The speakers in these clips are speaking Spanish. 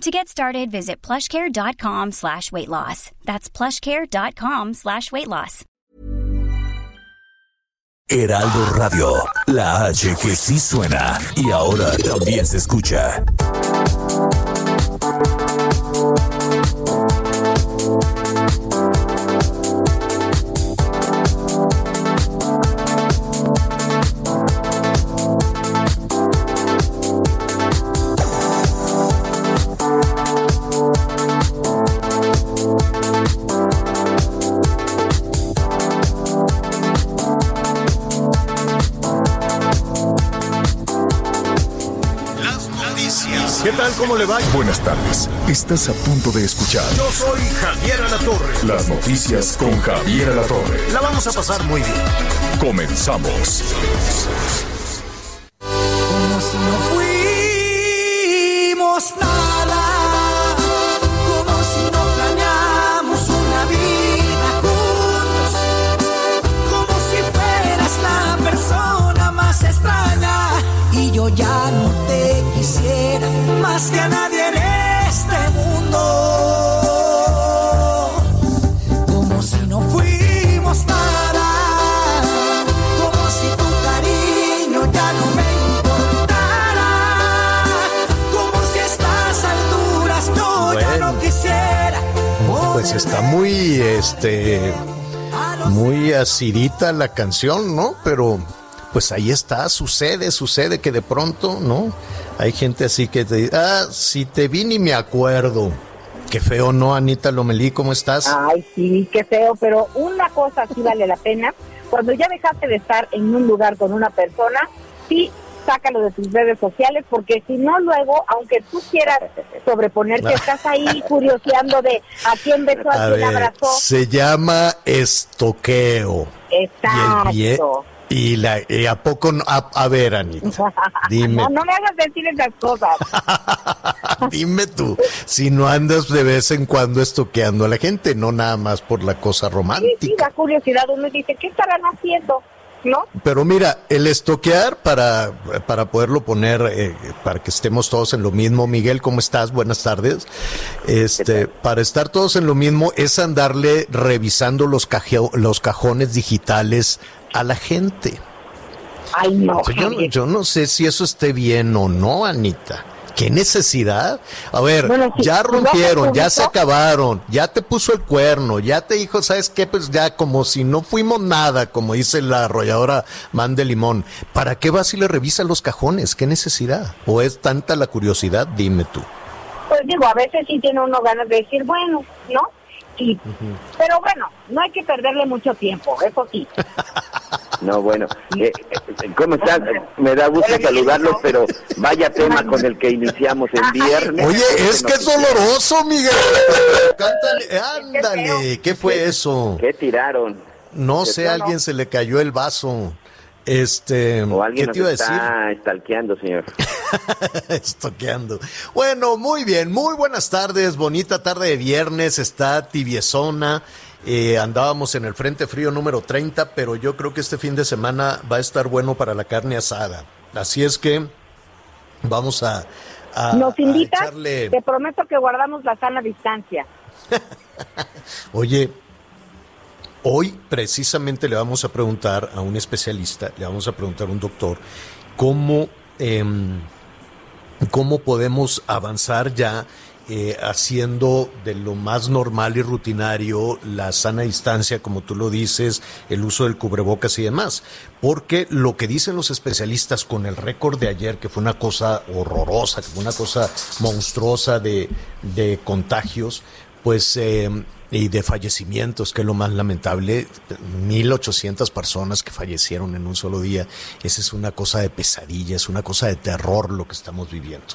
To get started, visit plushcare.com slash weight loss. That's plushcare.com slash weight loss. Heraldo Radio, la H que sí suena y ahora también se escucha. Tal? ¿Cómo le va? Buenas tardes. Estás a punto de escuchar Yo soy Javier Alatorre. las noticias con Javier Alatorre. La vamos a pasar muy bien. Comenzamos. Como si no fuimos nada, como si no planeamos una vida juntos, como si fueras la persona más extraña y yo ya no más que a nadie en este mundo. Como si no fuimos nada, como si tu cariño ya no me importara, como si a estas alturas yo ya Bueno. no quisiera. Pues está muy, este, muy acidita la canción, ¿no? Pero, pues ahí está, sucede, sucede que de pronto, ¿no? Hay gente así que te dice, ah, si te vi ni me acuerdo. Qué feo, ¿no, Anita Lomelí? ¿Cómo estás? Ay, sí, qué feo, pero una cosa sí vale la pena. Cuando ya dejaste de estar en un lugar con una persona, sí, sácalo de tus redes sociales, porque si no, luego, aunque tú quieras sobreponerte, estás ahí curioseando de a quién besó, a, A quién ver, abrazó. se llama estoqueo. Exacto. Y, el vie- y la, y a poco, a, a ver, Anita, dime, No, no me hagas decir esas cosas. dime tú, si no andas de vez en cuando estoqueando a la gente, no nada más por la cosa Sí, sí, romántica. da curiosidad. Uno dice, ¿qué estarán haciendo? ¿No? Pero mira, el estoquear para, para poderlo poner, eh, para que estemos todos en lo mismo. Miguel, ¿cómo estás? Buenas tardes. Este, para estar todos en lo mismo es andarle revisando los, caje- los cajones digitales a la gente. Ay, no. O sea, yo, no- Javier. yo no sé si eso esté bien o no, Anita. ¿Qué necesidad? A ver, Bueno, si- ya rompieron, ya se acabaron, ya te puso el cuerno, ya te dijo, ¿sabes qué? Pues ya como si no fuimos nada, como dice la arrolladora Man de Limón. ¿Para qué vas y le revisas los cajones? ¿Qué necesidad? ¿O es tanta la curiosidad? Dime tú. Pues digo, a veces sí tiene uno ganas de decir, bueno, ¿no? Sí. Pero bueno, no hay que perderle mucho tiempo, eso sí. No, bueno, eh, eh, ¿cómo están? Me da gusto saludarlos, pero vaya tema con el que iniciamos el viernes. Oye, es que es doloroso, Miguel. Cántale, ándale, ¿qué fue eso? ¿Qué tiraron? No ¿Qué sé, a alguien se le cayó el vaso. Este, O alguien ¿qué te iba a nos decir? está estalqueando, señor. Estoqueando. Bueno, muy bien, muy buenas tardes, bonita tarde de viernes, está tibiezona. Eh, andábamos en el Frente Frío número 30, pero yo creo que este fin de semana va a estar bueno para la carne asada. Así es que vamos a, a- Nos a invitas, echarle- te prometo que guardamos la sana distancia. Oye, hoy precisamente le vamos a preguntar a un especialista, le vamos a preguntar a un doctor, cómo, em, cómo podemos avanzar ya eh, haciendo de lo más normal y rutinario la sana distancia, como tú lo dices, el uso del cubrebocas y demás. Porque lo que dicen los especialistas con el récord de ayer, que fue una cosa horrorosa, que fue una cosa monstruosa de, de contagios, pues eh, y de fallecimientos, que es lo más lamentable, 1.800 personas que fallecieron en un solo día, esa es una cosa de pesadilla, es una cosa de terror lo que estamos viviendo.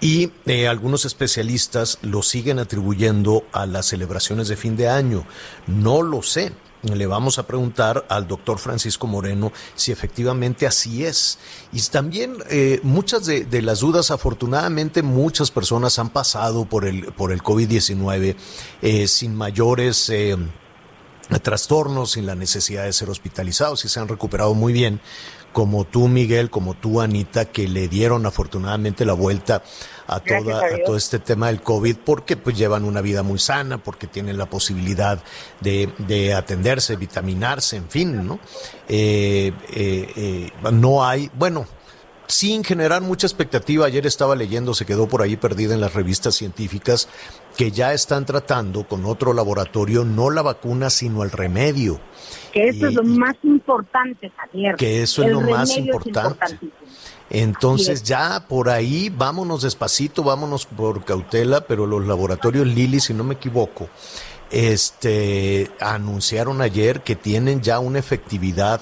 Y eh, algunos especialistas lo siguen atribuyendo a las celebraciones de fin de año, no lo sé. Le vamos a preguntar al doctor Francisco Moreno si efectivamente así es. Y también eh, muchas de, las dudas, afortunadamente muchas personas han pasado por el, por el COVID-19 eh, sin mayores... Eh, trastornos sin la necesidad de ser hospitalizados y se han recuperado muy bien, como tú Miguel, como tú Anita, que le dieron afortunadamente la vuelta a, toda, a, todo este tema del COVID porque pues llevan una vida muy sana, porque tienen la posibilidad de, de atenderse, vitaminarse, en fin, ¿no? Eh, eh, eh, no hay, bueno, sin generar mucha expectativa, ayer estaba leyendo, se quedó por ahí perdida en las revistas científicas, que ya están tratando con otro laboratorio no la vacuna, sino el remedio. Que eso es lo más importante, Javier. Que eso es lo más importante. Entonces ya por ahí vámonos despacito, vámonos por cautela, pero los laboratorios Lili, si no me equivoco, este anunciaron ayer que tienen ya una efectividad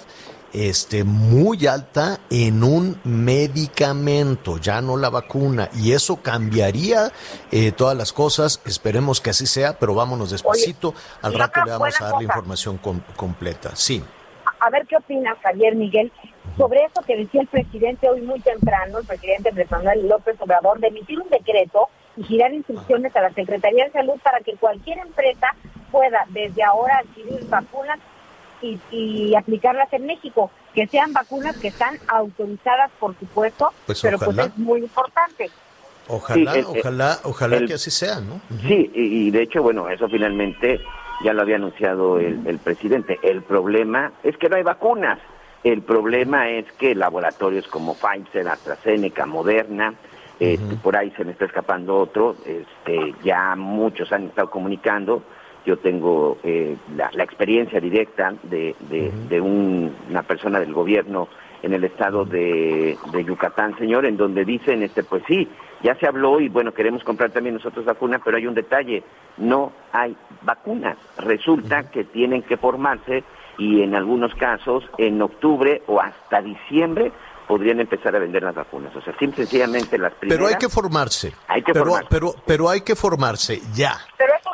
este, muy alta en un medicamento, ya no la vacuna, y eso cambiaría eh, todas las cosas. Esperemos que así sea, pero vámonos despacito. Al rato le vamos a dar la información completa. Sí. A ver qué opinas, Javier Miguel, sobre eso que decía el presidente hoy muy temprano, el presidente Manuel López Obrador, de emitir un decreto y girar instrucciones a la Secretaría de Salud para que cualquier empresa pueda desde ahora adquirir vacunas y, aplicarlas en México, que sean vacunas que están autorizadas, por supuesto, pues pero pues es muy importante. Ojalá, ojalá, ojalá que así sea, ¿no? Sí, y, de hecho, bueno, eso finalmente ya lo había anunciado el, presidente. El problema es que no hay vacunas. El problema es que laboratorios como Pfizer, AstraZeneca, Moderna, eh, por ahí se me está escapando otro, este, ya muchos han estado comunicando yo tengo eh, la, experiencia directa de, de, una persona del gobierno en el estado de, Yucatán, señor, en donde dicen, este, pues sí, ya se habló y bueno, queremos comprar también nosotros vacunas, pero hay un detalle, no hay vacunas. Resulta que tienen que formarse y en algunos casos en octubre o hasta diciembre podrían empezar a vender las vacunas. O sea, simple, sencillamente las primeras... Pero hay que formarse. Hay que pero, formarse. Pero, pero hay que formarse ya.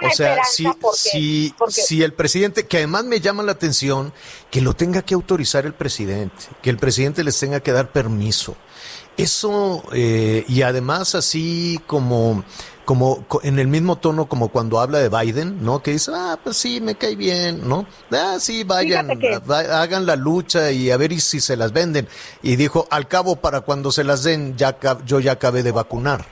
o sea, si, si, si el presidente, que además me llama la atención, que lo tenga que autorizar el presidente, que el presidente les tenga que dar permiso. Eso, eh, y además así como como en el mismo tono como cuando habla de Biden, ¿no? Que dice, ah, pues sí, me cae bien, ¿no? Ah, sí, vayan, hagan la lucha y a ver si se las venden. Y dijo, al cabo, para cuando se las den, ya yo ya acabé de vacunar,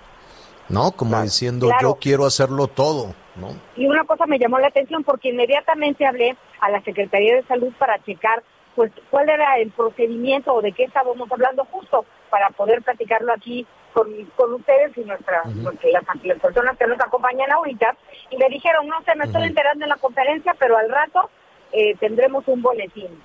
¿no? Como diciendo, yo quiero hacerlo todo, ¿no? Y una cosa me llamó la atención porque inmediatamente hablé a la Secretaría de Salud para checar, pues, cuál era el procedimiento o de qué estábamos hablando justo para poder platicarlo aquí con, ustedes y nuestras, las, personas que nos acompañan ahorita, y me dijeron, no sé, me estoy enterando en la conferencia, pero al rato eh, tendremos un boletín.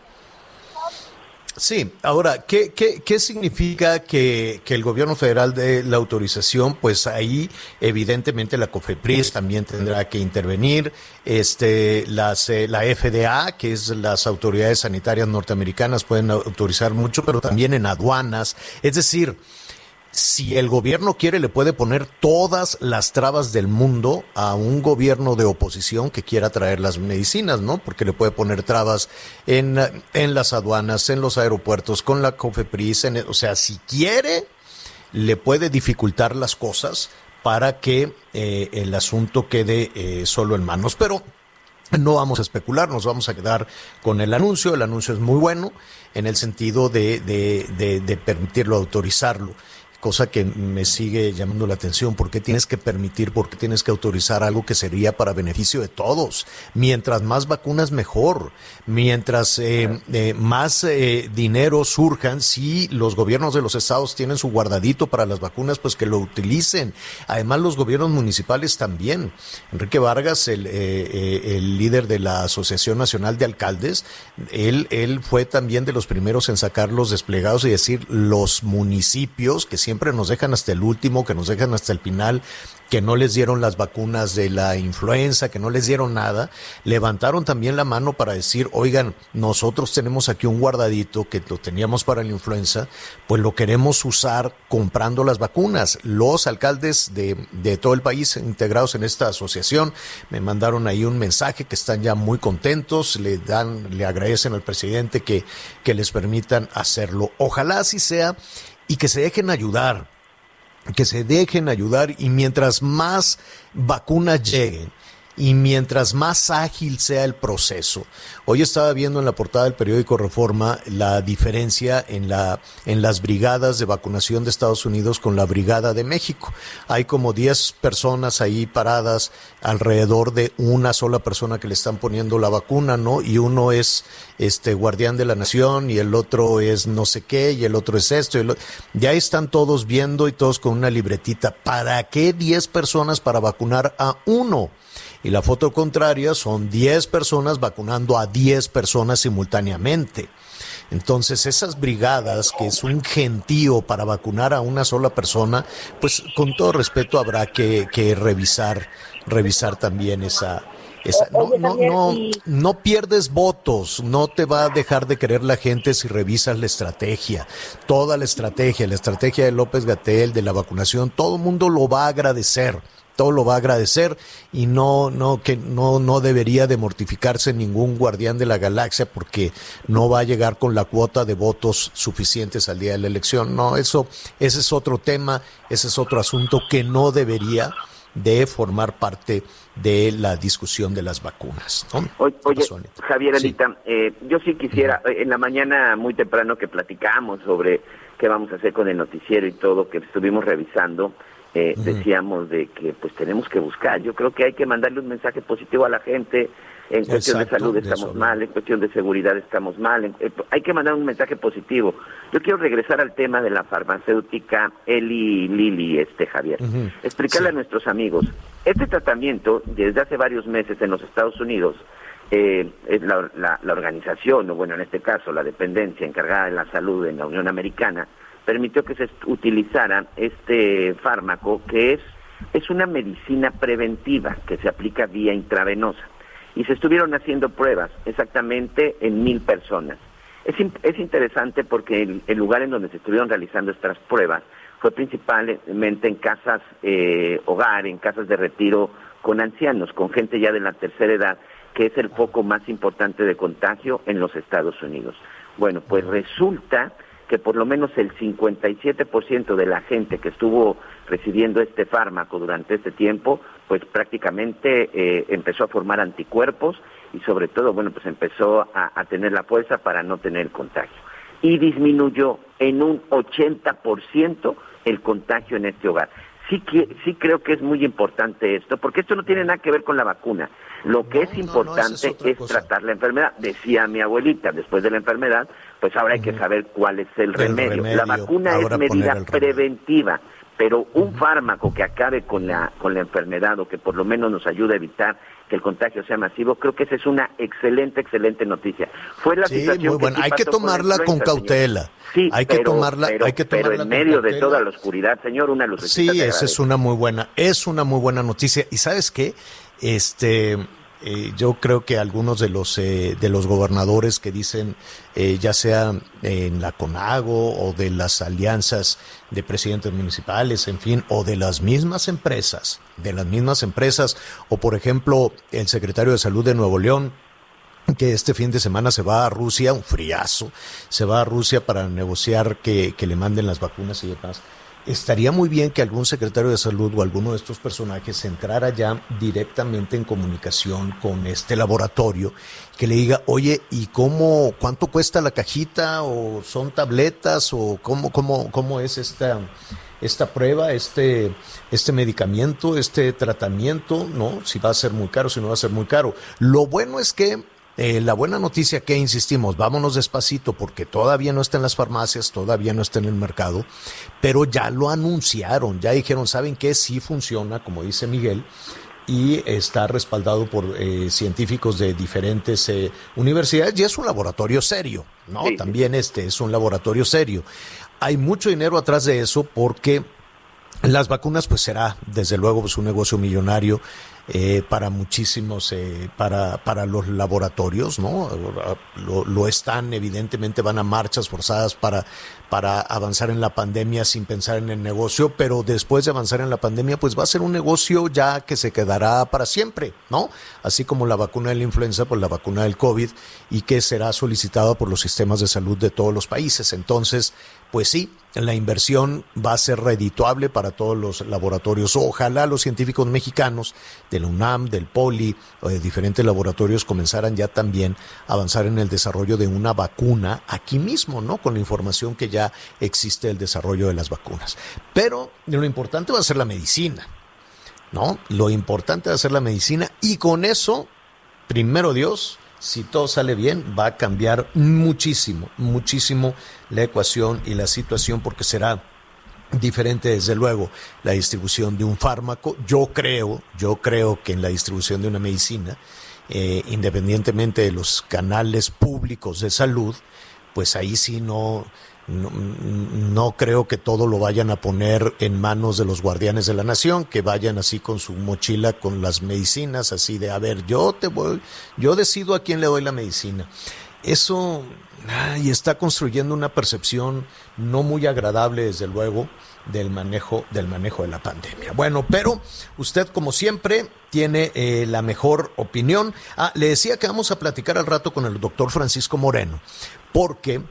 Sí, ahora, ¿qué, qué, qué significa que, que, el gobierno federal dé la autorización? Pues ahí, evidentemente, la COFEPRIS también tendrá que intervenir, este, las, eh, la FDA, que es las autoridades sanitarias norteamericanas, pueden autorizar mucho, pero también en aduanas. Es decir, si el gobierno quiere, le puede poner todas las trabas del mundo a un gobierno de oposición que quiera traer las medicinas, ¿no? Porque le puede poner trabas en, en las aduanas, en los aeropuertos, con la COFEPRIS, o sea, si quiere, le puede dificultar las cosas para que eh, el asunto quede eh, solo en manos. Pero no vamos a especular, nos vamos a quedar con el anuncio. El anuncio es muy bueno en el sentido de, de, de, de permitirlo, autorizarlo cosa que me sigue llamando la atención. ¿Por qué tienes que permitir, por qué tienes que autorizar algo que sería para beneficio de todos? Mientras más vacunas, mejor. Mientras eh, eh, más eh, dinero surjan, si los gobiernos de los estados tienen su guardadito para las vacunas, pues que lo utilicen. Además, los gobiernos municipales también. Enrique Vargas, el, el líder de la Asociación Nacional de Alcaldes, él, él fue también de los primeros en sacar los desplegados y decir los municipios que siempre siempre nos dejan hasta el último, que nos dejan hasta el final, que no les dieron las vacunas de la influenza, que no les dieron nada, levantaron también la mano para decir, oigan, nosotros tenemos aquí un guardadito que lo teníamos para la influenza, pues lo queremos usar comprando las vacunas. Los alcaldes de, de todo el país integrados en esta asociación me mandaron ahí un mensaje que están ya muy contentos, le dan, le agradecen al presidente que, que les permitan hacerlo. Ojalá así sea y que se dejen ayudar, que se dejen ayudar y mientras más vacunas lleguen, y mientras más ágil sea el proceso. Hoy estaba viendo en la portada del periódico Reforma la diferencia en la en las brigadas de vacunación de Estados Unidos con la brigada de México. Hay como 10 personas ahí paradas alrededor de una sola persona que le están poniendo la vacuna, ¿no? Y uno es este guardián de la nación y el otro es no sé qué y el otro es esto. Y Ya están todos viendo y todos con una libretita. ¿Para qué 10 personas para vacunar a uno? Y la foto contraria son 10 personas vacunando a 10 personas simultáneamente. Entonces, esas brigadas, que es un gentío para vacunar a una sola persona, pues con todo respeto habrá que, revisar, revisar también esa, esa, no, no, no, no, pierdes votos, no te va a dejar de querer la gente si revisas la estrategia, toda la estrategia, la estrategia de López Gatel, de la vacunación, todo el mundo lo va a agradecer todo lo va a agradecer y no no que no no debería de mortificarse ningún guardián de la galaxia porque no va a llegar con la cuota de votos suficientes al día de la elección. No, eso ese es otro tema, ese es otro asunto que no debería de formar parte de la discusión de las vacunas. Oye, Javier Anita, eh, yo sí quisiera, en la mañana muy temprano que platicamos sobre qué vamos a hacer con el noticiero y todo, que estuvimos revisando, eh, decíamos de que pues tenemos que buscar. Yo creo que hay que mandarle un mensaje positivo a la gente. En cuestión de salud estamos mal, en cuestión de seguridad estamos mal. Eh, hay que mandar un mensaje positivo. Yo quiero regresar al tema de la farmacéutica Eli Lili, este Javier. Explicarle a nuestros amigos. Este tratamiento, desde hace varios meses en los Estados Unidos, eh, la, la, la organización, o bueno, en este caso, la dependencia encargada de la salud en la Unión Americana, permitió que se utilizara este fármaco que es, es una medicina preventiva que se aplica vía intravenosa. Y se estuvieron haciendo pruebas exactamente en mil personas. Es, es interesante porque el, lugar en donde se estuvieron realizando estas pruebas fue principalmente en casas eh, hogar, en casas de retiro con ancianos, con gente ya de la tercera edad, que es el foco más importante de contagio en los Estados Unidos. Bueno, pues resulta que por lo menos el 57% de la gente que estuvo recibiendo este fármaco durante este tiempo, pues prácticamente eh, empezó a formar anticuerpos y sobre todo, bueno, pues empezó a, tener la fuerza para no tener contagio. Y disminuyó en un 80% el contagio en este hogar. Sí, que, sí creo que es muy importante esto, porque esto no tiene nada que ver con la vacuna. Lo que es importante es, tratar la enfermedad. Decía mi abuelita, después de la enfermedad, pues ahora hay que saber cuál es el, remedio. La vacuna es medida preventiva, pero un fármaco que acabe con la, con la enfermedad o que por lo menos nos ayude a evitar que el contagio sea masivo, creo que esa es una excelente, excelente noticia. Fue la situación muy Hay que tomarla con, cautela. Sí, hay que tomarla, hay que tomarla pero en medio de toda la oscuridad, señor, una luz. Sí, esa es una muy buena, es una muy buena noticia. Y sabes qué, este, eh, yo creo que algunos de los eh, de los gobernadores que dicen eh, ya sea en la CONAGO o de las alianzas de presidentes municipales, en fin, o de las mismas empresas, de las mismas empresas, o por ejemplo el secretario de Salud de Nuevo León que este fin de semana se va a Rusia, un friazo, se va a Rusia para negociar que, que le manden las vacunas y demás estaría muy bien que algún secretario de salud o alguno de estos personajes entrara ya directamente en comunicación con este laboratorio, que le diga, oye, ¿y cómo, cuánto cuesta la cajita? ¿O son tabletas? ¿O cómo, cómo, cómo es esta, esta prueba, este, este medicamento, este tratamiento? ¿No? Si va a ser muy caro, si no va a ser muy caro. Lo bueno es que eh, la buena noticia que insistimos, vámonos despacito porque todavía no está en las farmacias, todavía no está en el mercado, pero ya lo anunciaron, ya dijeron, ¿saben qué? Sí funciona, como dice Miguel, y está respaldado por eh, científicos de diferentes eh, universidades y es un laboratorio serio, ¿no? También este es un laboratorio serio. Hay mucho dinero atrás de eso porque las vacunas, pues será desde luego pues, un negocio millonario eh, para muchísimos, eh, para, para los laboratorios, ¿no? Lo, están, evidentemente van a marchas forzadas para, para avanzar en la pandemia sin pensar en el negocio, pero después de avanzar en la pandemia, pues va a ser un negocio ya que se quedará para siempre, ¿no? Así como la vacuna de la influenza, pues la vacuna del COVID y que será solicitada por los sistemas de salud de todos los países. Entonces, pues sí, la inversión va a ser redituable para todos los laboratorios. Ojalá los científicos mexicanos de la UNAM, del POLI o de diferentes laboratorios comenzaran ya también a avanzar en el desarrollo de una vacuna aquí mismo, ¿no? Con la información que ya existe el desarrollo de las vacunas. Pero lo importante va a ser la medicina, ¿no? Lo importante va a ser la medicina y con eso, primero Dios, si todo sale bien, va a cambiar muchísimo, muchísimo la ecuación y la situación porque será diferente desde luego la distribución de un fármaco. Yo creo, yo creo que en la distribución de una medicina, eh, independientemente de los canales públicos de salud, pues ahí sí no, no, creo que todo lo vayan a poner en manos de los guardianes de la nación, que vayan así con su mochila con las medicinas, así de, a ver, yo te voy, yo decido a quién le doy la medicina. Eso y está construyendo una percepción no muy agradable, desde luego, del manejo, del manejo de la pandemia. Bueno, pero usted, como siempre, tiene eh, la mejor opinión. Ah, le decía que vamos a platicar al rato con el doctor Francisco Moreno, porque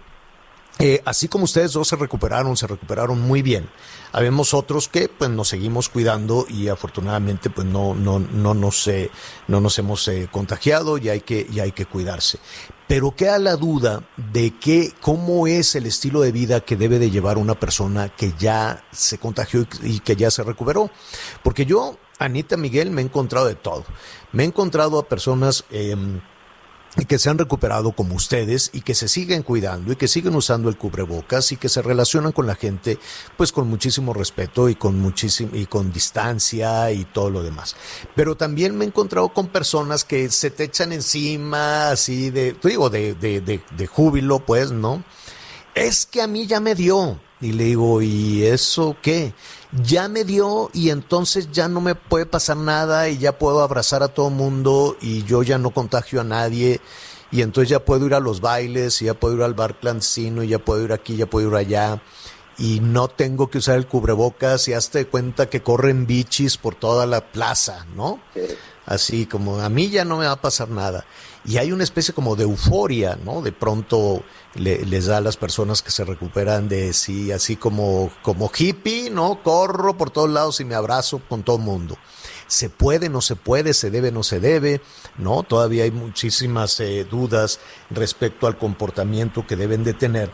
eh, así como ustedes dos se recuperaron, se recuperaron muy bien. Habemos otros que pues nos seguimos cuidando y afortunadamente pues no, no, no nos, eh, no nos hemos eh, contagiado y hay que, y hay que cuidarse. Pero queda la duda de que, cómo es el estilo de vida que debe de llevar una persona que ya se contagió y que ya se recuperó. Porque yo, Anita Miguel, me he encontrado de todo. Me he encontrado a personas em, y que se han recuperado como ustedes y que se siguen cuidando y que siguen usando el cubrebocas y que se relacionan con la gente pues con muchísimo respeto y con muchísimo y con distancia y todo lo demás. Pero también me he encontrado con personas que se te echan encima así de, digo, de, de, de, de júbilo pues, ¿no? Es que a mí ya me dio. Y le digo, ¿y eso qué? ya me dio y entonces ya no me puede pasar nada y ya puedo abrazar a todo mundo y yo ya no contagio a nadie y entonces ya puedo ir a los bailes y ya puedo ir al bar clandestino y ya puedo ir aquí, ya puedo ir allá y no tengo que usar el cubrebocas y hazte cuenta que corren bichis por toda la plaza, ¿no? Así como a mí ya no me va a pasar nada y hay una especie como de euforia, ¿no? De pronto les da a las personas que se recuperan de sí, así como, como hippie, ¿no? Corro por todos lados y me abrazo con todo el mundo. Se puede, no se puede, se debe, no se debe, ¿no? Todavía hay muchísimas eh, dudas respecto al comportamiento que deben de tener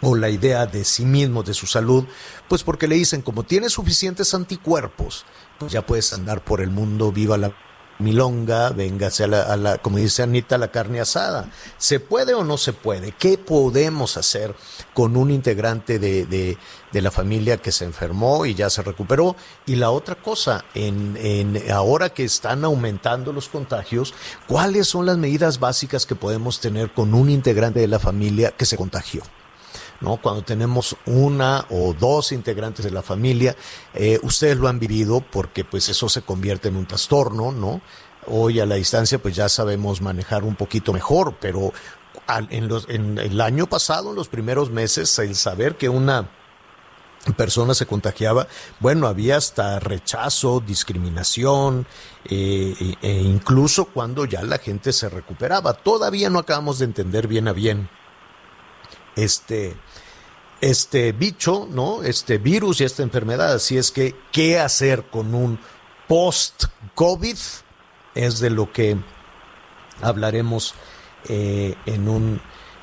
o la idea de sí mismos, de su salud, pues porque le dicen, como tienes suficientes anticuerpos, pues ya puedes andar por el mundo, viva la milonga, véngase a la, a la, como dice Anita, la carne asada. ¿Se puede o no se puede? ¿Qué podemos hacer con un integrante de, de, de la familia que se enfermó y ya se recuperó? Y la otra cosa, en, en, ahora que están aumentando los contagios, ¿cuáles son las medidas básicas que podemos tener con un integrante de la familia que se contagió? ¿No? Cuando tenemos una o dos integrantes de la familia, eh, ustedes lo han vivido porque pues eso se convierte en un trastorno, ¿no? Hoy a la distancia pues ya sabemos manejar un poquito mejor, pero en, los, en el año pasado, en los primeros meses, el saber que una persona se contagiaba, bueno, había hasta rechazo, discriminación, eh, e incluso cuando ya la gente se recuperaba. Todavía no acabamos de entender bien a bien este, este bicho, ¿no? Este virus y esta enfermedad. Así es que, ¿qué hacer con un post-COVID? Es de lo que hablaremos eh, en un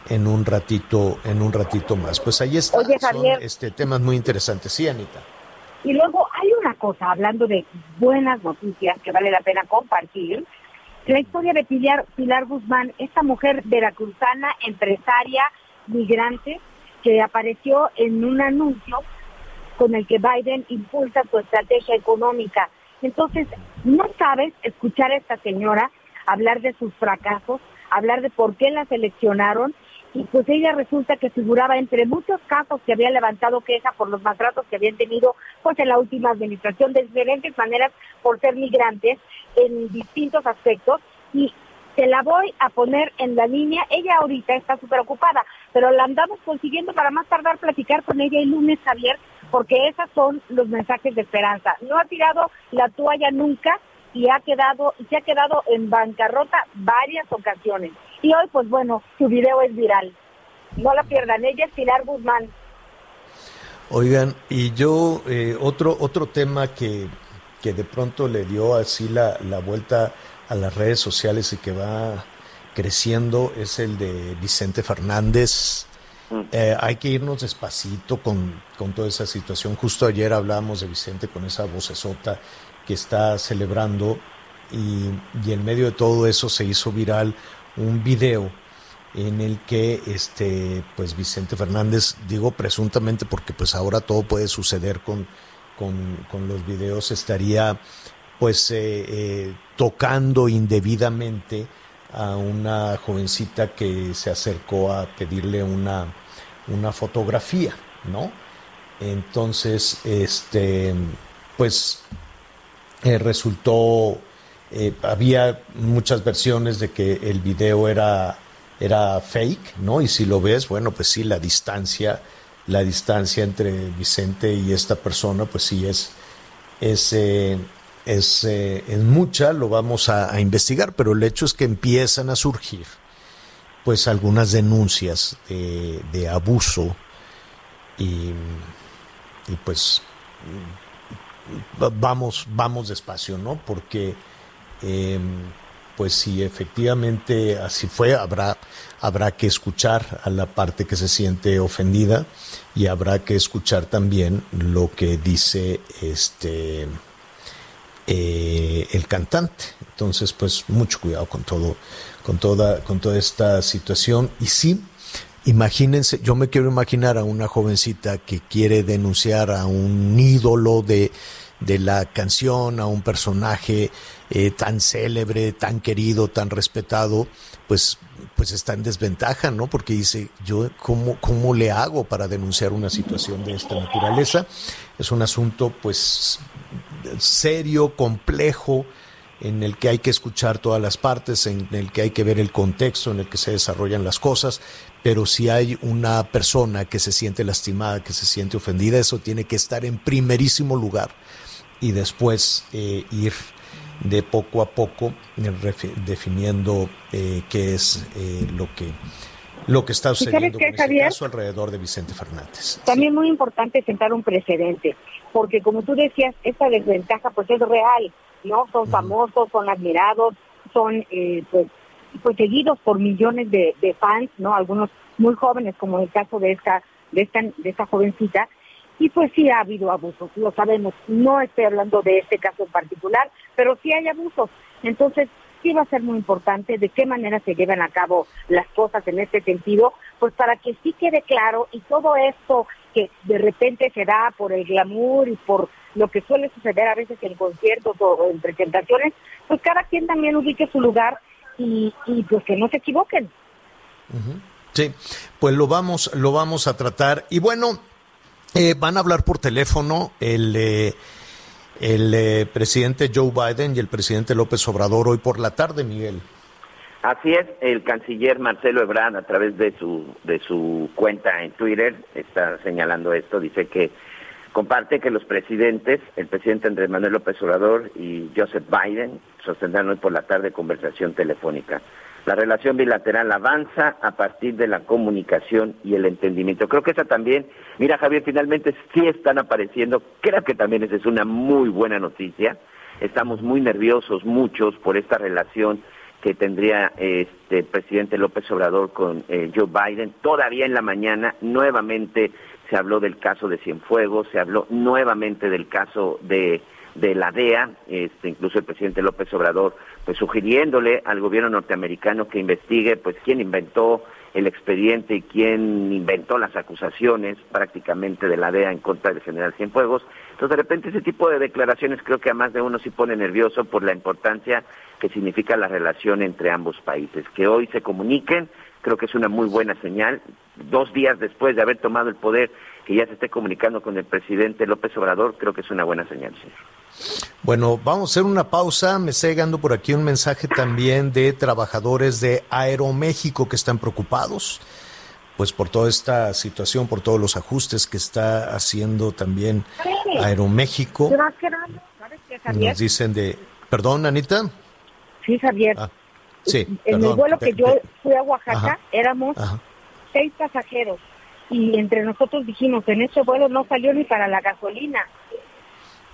en un ratito en un ratito más. Pues ahí está. Oye, Javier, son este temas muy interesantes. Sí, Anita. Y luego hay una cosa, hablando de buenas noticias que vale la pena compartir, la historia de Pilar, Pilar Guzmán, esta mujer veracruzana, empresaria, migrante, que apareció en un anuncio con el que Biden impulsa su estrategia económica. Entonces, no sabes escuchar a esta señora hablar de sus fracasos, hablar de por qué la seleccionaron y pues ella resulta que figuraba entre muchos casos que había levantado queja por los maltratos que habían tenido pues en la última administración de diferentes maneras por ser migrantes en distintos aspectos y se la voy a poner en la línea. Ella ahorita está súper ocupada, pero la andamos consiguiendo para más tardar platicar con ella el lunes, Javier, porque esos son los mensajes de esperanza. No ha tirado la toalla nunca y ha quedado se ha quedado en bancarrota varias ocasiones. Y hoy, pues bueno, su video es viral. No la pierdan. Ella es Pilar Guzmán. Oigan, y yo, eh, otro, otro tema que, que de pronto le dio así la, la vuelta a las redes sociales y que va creciendo es el de Vicente Fernández. Mm. Eh, hay que irnos despacito con, con, toda esa situación. Justo ayer hablábamos de Vicente con esa vocesota que está celebrando y, y, en medio de todo eso se hizo viral un video en el que este pues Vicente Fernández digo presuntamente porque pues ahora todo puede suceder con, con, con los videos estaría pues eh, eh, tocando indebidamente a una jovencita que se acercó a pedirle una, una fotografía, ¿no? Entonces, este, pues eh, resultó, había muchas versiones de que el video era, era fake, ¿no? Y si lo ves, bueno, pues sí, la distancia, la distancia entre Vicente y esta persona, pues sí es, es es, eh, mucha, lo vamos a, investigar, pero el hecho es que empiezan a surgir pues algunas denuncias de, abuso y, pues vamos, vamos despacio, ¿no? Porque em, pues si efectivamente así fue, habrá, habrá que escuchar a la parte que se siente ofendida y habrá que escuchar también lo que dice este eh, el cantante. Entonces, pues mucho cuidado con todo, con toda, con toda esta situación. Y sí, imagínense, yo me quiero imaginar a una jovencita que quiere denunciar a un ídolo de, de la canción, a un personaje eh, tan célebre, tan querido, tan respetado, pues, pues está en desventaja, ¿no? Porque dice, yo, ¿cómo, ¿cómo le hago para denunciar una situación de esta naturaleza? Es un asunto, pues, serio, complejo, en el que hay que escuchar todas las partes, en el que hay que ver el contexto en el que se desarrollan las cosas, pero si hay una persona que se siente lastimada, que se siente ofendida, eso tiene que estar en primerísimo lugar y después eh, ir de poco a poco eh, definiendo eh, qué es lo que lo que está sucediendo en este caso alrededor de Vicente Fernández. También muy importante sentar un precedente porque como tú decías, esta desventaja pues es real, ¿no? Son famosos, son admirados, son eh, pues, pues seguidos por millones de, fans, ¿no? Algunos muy jóvenes, como el caso de esta, de esta, de esta jovencita, y pues sí ha habido abusos, lo sabemos. No estoy hablando de este caso en particular, pero sí hay abusos. Entonces, sí va a ser muy importante de qué manera se llevan a cabo las cosas en este sentido, pues para que sí quede claro y todo esto que de repente se da por el glamour y por lo que suele suceder a veces en conciertos o en presentaciones, pues cada quien también ubique su lugar y, pues que no se equivoquen. Sí, pues lo vamos, lo vamos a tratar. Y bueno, eh, van a hablar por teléfono el, eh, el eh, presidente Joe Biden y el presidente López Obrador hoy por la tarde, Miguel. Así es, el canciller Marcelo Ebrard a través de su de su cuenta en Twitter está señalando esto, dice que comparte que los presidentes, el presidente Andrés Manuel López Obrador y Joseph Biden sostendrán hoy por la tarde conversación telefónica. La relación bilateral avanza a partir de la comunicación y el entendimiento. Creo que esa también, mira Javier, finalmente sí están apareciendo, creo que también esa es una muy buena noticia. Estamos muy nerviosos, muchos, por esta relación que tendría este presidente López Obrador con eh, Joe Biden. Todavía en la mañana nuevamente se habló del caso de Cienfuegos, se habló nuevamente del caso de, de la DEA, este, incluso el presidente López Obrador, pues sugiriéndole al gobierno norteamericano que investigue, pues quién inventó el expediente y quién inventó las acusaciones prácticamente de la DEA en contra del general Cienfuegos. Entonces, de repente, ese tipo de declaraciones creo que a más de uno sí pone nervioso por la importancia que significa la relación entre ambos países. Que hoy se comuniquen, creo que es una muy buena señal. Dos días después de haber tomado el poder, que ya se esté comunicando con el presidente López Obrador, creo que es una buena señal, señor. Bueno, vamos a hacer una pausa. Me está llegando por aquí un mensaje también de trabajadores de Aeroméxico que están preocupados pues por toda esta situación, por todos los ajustes que está haciendo también Aeroméxico. Nos dicen de, perdón, Anita. Sí, Javier. Ah, sí, en el vuelo que yo fui a Oaxaca éramos seis pasajeros y entre nosotros dijimos, en ese vuelo no salió ni para la gasolina.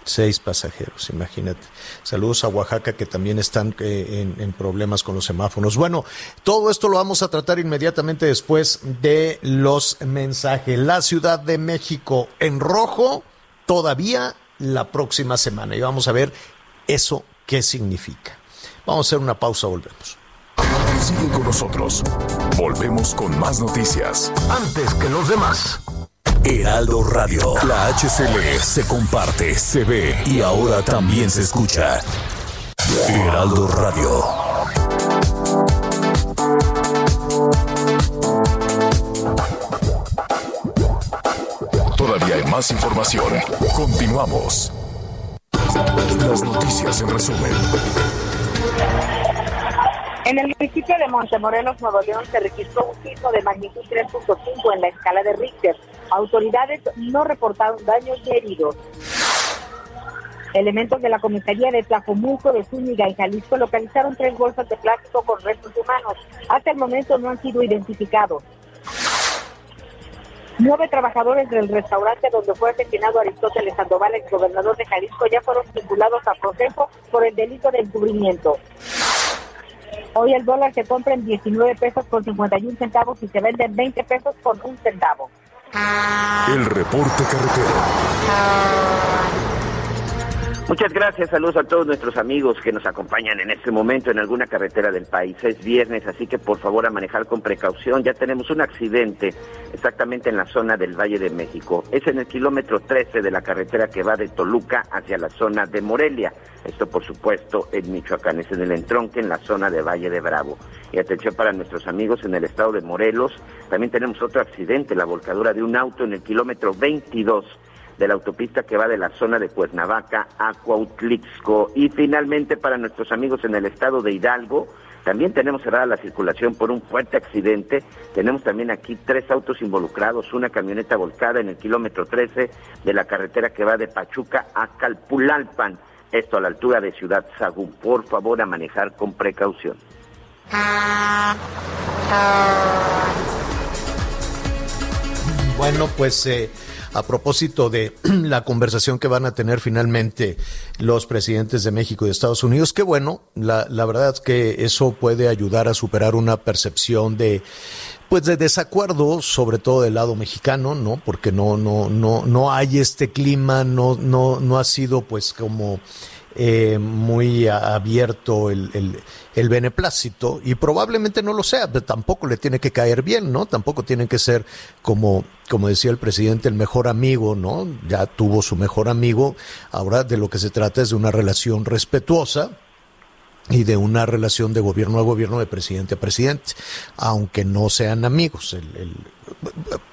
Seis pasajeros, imagínate. Saludos a Oaxaca que también están eh, en, problemas con los semáforos. Bueno, todo esto lo vamos a tratar inmediatamente después de los mensajes. La Ciudad de México en rojo todavía la próxima semana y vamos a ver eso qué significa. Vamos a hacer una pausa, volvemos. Sigue con nosotros. Volvemos con más noticias. Antes que los demás. Heraldo Radio. La HCL se comparte, se ve y ahora también se escucha. Heraldo Radio. Todavía hay más información. Continuamos. Las noticias en resumen. En el municipio de Montemorelos, Nuevo León, se registró un sismo de magnitud 3.5 en la escala de Richter. Autoridades no reportaron daños ni heridos. Elementos de la comisaría de Tlajomulco de Zúñiga en Jalisco localizaron tres bolsas de plástico con restos humanos. Hasta el momento no han sido identificados. Nueve trabajadores del restaurante donde fue asesinado Aristóteles Sandoval, ex gobernador de Jalisco, ya fueron vinculados a proceso por el delito de encubrimiento. Hoy el dólar se compra en 19 pesos con 51 centavos y se vende en 20 pesos con un centavo. El reporte carretero. Muchas gracias, saludos a todos nuestros amigos que nos acompañan en este momento en alguna carretera del país. Es viernes, así que por favor a manejar con precaución. Ya tenemos un accidente exactamente en la zona del Valle de México. Es en el kilómetro 13 de la carretera que va de Toluca hacia la zona de Morelia. Esto, por supuesto, en Michoacán, es en el entronque en la zona de Valle de Bravo. Y atención para nuestros amigos en el estado de Morelos. También tenemos otro accidente, la volcadura de un auto en el kilómetro 22 de la autopista que va de la zona de Cuernavaca a Cuautlixco. Y finalmente para nuestros amigos en el estado de Hidalgo, también tenemos cerrada la circulación por un fuerte accidente. Tenemos también aquí tres autos involucrados, una camioneta volcada en el kilómetro 13 de la carretera que va de Pachuca a Calpulalpan. Esto a la altura de Ciudad Sagún. Por favor, a manejar con precaución. Bueno, pues eh, a propósito de la conversación que van a tener finalmente los presidentes de México y de Estados Unidos. Qué bueno, la, verdad es que eso puede ayudar a superar una percepción de pues de desacuerdo, sobre todo del lado mexicano, ¿no? Porque no, no, no, no hay este clima, no, no, no ha sido pues como eh, muy abierto el, el, el, beneplácito y probablemente no lo sea, pero tampoco le tiene que caer bien, ¿no? Tampoco tiene que ser como, como decía el presidente, el mejor amigo, ¿no? Ya tuvo su mejor amigo, ahora de lo que se trata es de una relación respetuosa, y de una relación de gobierno a gobierno, de presidente a presidente, aunque no sean amigos. El,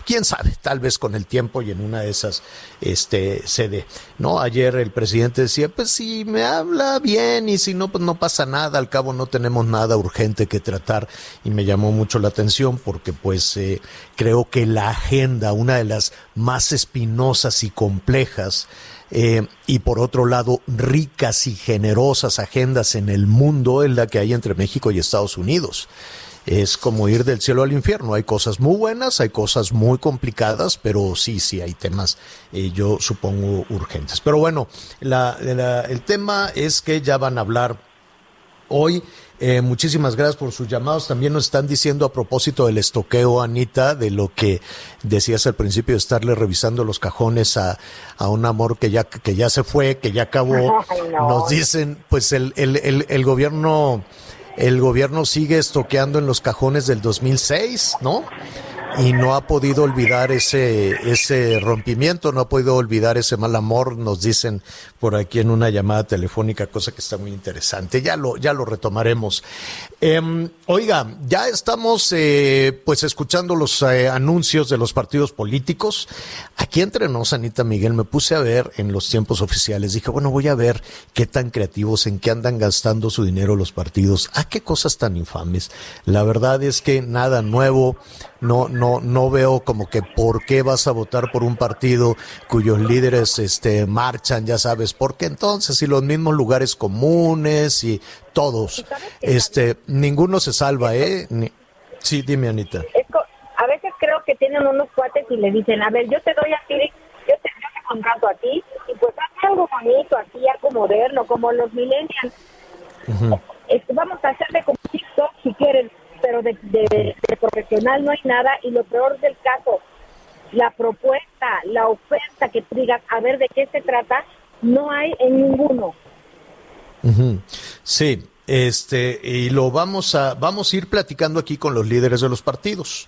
quién sabe, tal vez con el tiempo y en una de esas este se. No, ayer el presidente decía, pues si me habla bien y si no pues no pasa nada, al cabo no tenemos nada urgente que tratar y me llamó mucho la atención porque pues eh, creo que la agenda, una de las más espinosas y complejas eh, y por otro lado ricas y generosas agendas en el mundo es la que hay entre México y Estados Unidos. Es como ir del cielo al infierno. Hay cosas muy buenas, hay cosas muy complicadas, pero sí, sí, hay temas, eh, yo supongo, urgentes. Pero bueno, el tema es que ya van a hablar hoy eh, muchísimas gracias por sus llamados. También nos están diciendo a propósito del estoqueo, Anita, de lo que decías al principio de estarle revisando los cajones a, a un amor que ya, que ya se fue, que ya acabó. Nos dicen, pues el, el, el, el gobierno, el gobierno sigue estoqueando en los cajones del 2006, ¿no? Y no ha podido olvidar ese, ese rompimiento, no ha podido olvidar ese mal amor, nos dicen por aquí en una llamada telefónica, cosa que está muy interesante. Ya lo, ya lo retomaremos. Em, oiga, ya estamos eh, pues escuchando los eh, anuncios de los partidos políticos. Aquí entre nos, Anita Miguel, me puse a ver en los tiempos oficiales. Dije, bueno, voy a ver qué tan creativos, en qué andan gastando su dinero los partidos. ¿A qué cosas tan infames? La verdad es que nada nuevo no, no, no veo como que por qué vas a votar por un partido cuyos líderes este, marchan, ya sabes, porque entonces si los mismos lugares comunes y todos, este, ninguno se salva, ¿eh? Sí, dime Anita. a veces creo que tienen unos cuates y le dicen, a ver, yo te doy a ti, yo te, yo te contrato a ti, y pues haz algo bonito, así, algo moderno, como los millennials. Este, vamos a hacerle como TikTok si quieren pero de, profesional no hay nada y lo peor del caso, la propuesta, la oferta que tú digas, a ver de qué se trata, no hay en ninguno. Sí, este, y lo vamos a, vamos a ir platicando aquí con los líderes de los partidos.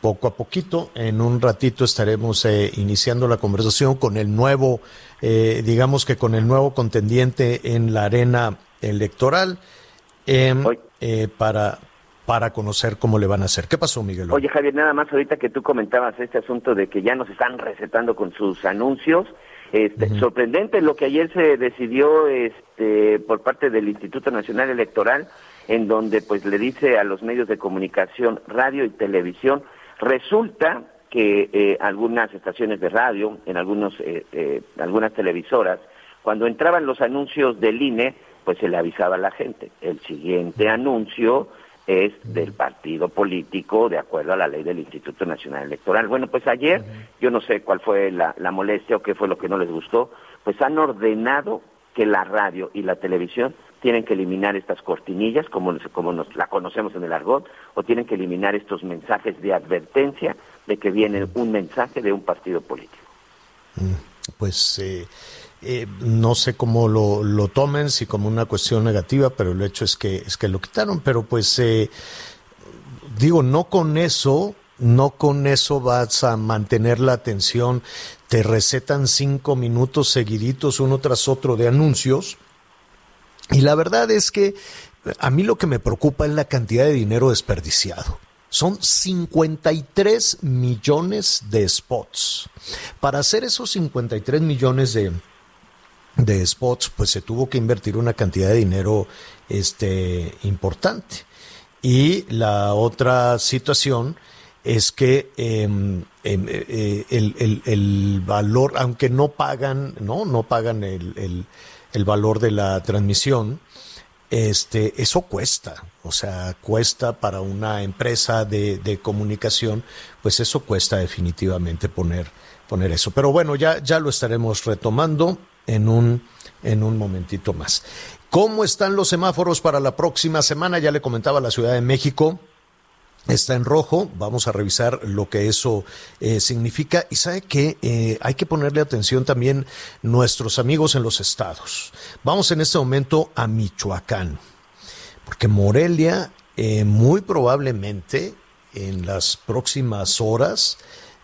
Poco a poquito, en un ratito estaremos eh, iniciando la conversación con el nuevo, eh, digamos que con el nuevo contendiente en la arena electoral em, eh, para, para conocer cómo le van a hacer. ¿Qué pasó, Miguel? Oye, Javier, nada más ahorita que tú comentabas este asunto de que ya nos están recetando con sus anuncios. Este, Sorprendente lo que ayer se decidió este, por parte del Instituto Nacional Electoral, en donde pues le dice a los medios de comunicación, radio y televisión, resulta que eh, algunas estaciones de radio, en algunos, eh, eh, algunas televisoras, cuando entraban los anuncios del INE, pues se le avisaba a la gente. El siguiente anuncio es del partido político de acuerdo a la ley del Instituto Nacional Electoral. Bueno, pues ayer, yo no sé cuál fue la, molestia o qué fue lo que no les gustó, pues han ordenado que la radio y la televisión tienen que eliminar estas cortinillas, como, como nos la conocemos en el argot, o tienen que eliminar estos mensajes de advertencia de que viene un mensaje de un partido político. Mm, pues eh, eh, no sé cómo lo, lo, tomen, si como una cuestión negativa, pero el hecho es que, es que lo quitaron. Pero pues eh, digo, no con eso, no con eso vas a mantener la atención. Te recetan cinco minutos seguiditos uno tras otro de anuncios. Y la verdad es que a mí lo que me preocupa es la cantidad de dinero desperdiciado. Son 53 millones de spots. Para hacer esos 53 millones de, de spots, pues se tuvo que invertir una cantidad de dinero este, importante. Y la otra situación es que em, em, eh, el, el, valor, aunque no pagan, no, no pagan el, el, valor de la transmisión, este, eso cuesta, o sea, cuesta para una empresa de, de comunicación, pues eso cuesta definitivamente poner, poner eso. Pero bueno, ya, ya lo estaremos retomando en un, en un momentito más. ¿Cómo están los semáforos para la próxima semana? Ya le comentaba la Ciudad de México. Está en rojo, vamos a revisar lo que eso eh, significa y sabe que eh, hay que ponerle atención también nuestros amigos en los estados. Vamos en este momento a Michoacán, porque Morelia eh, muy probablemente en las próximas horas